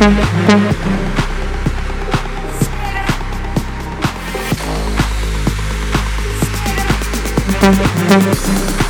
Thank you.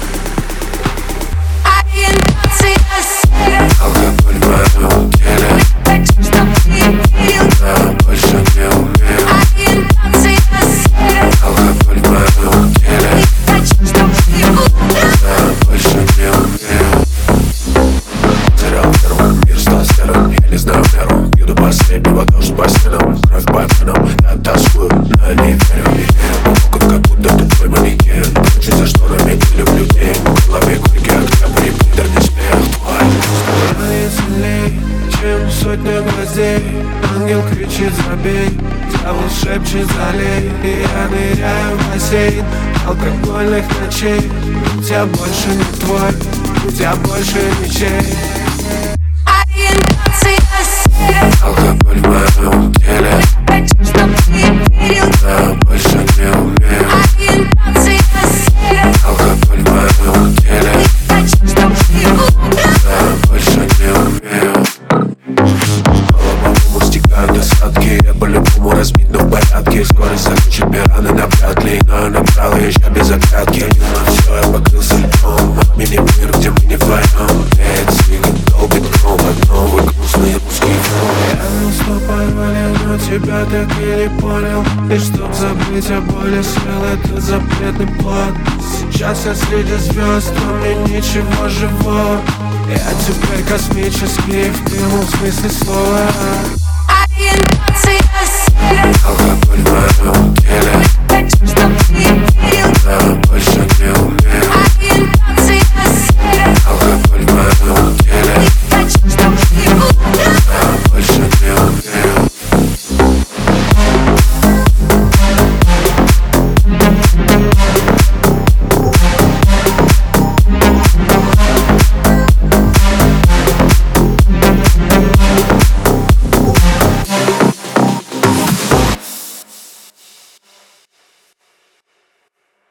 Последнего Дождь по стенам, кровь по венам Я тоскую, но не верю, не Помогут, как будто тупой манекен. Кручусь за шторами, не люблю день В голове горький октябрь, приторный смех Твой чем сотня гвоздей Ангел кричит забей, дьявол шепчет залей И я ныряю в бассейн алкогольных ночей. Я больше не твой, я больше ничей. Алкоголь в порядке Скорость мне раны навряд ли Но набрал еще без оглядки На все я покрылся льдом. Мини-мир, где мы не вдвоем Пять циган долбит гром Новый грустный русский фон Я порвали, но тебя так и не понял. И чтоб забыть о боли, свел этот запретный плод Сейчас я среди звезд, но мне ничего живого. Я теперь космический в прямом смысле слова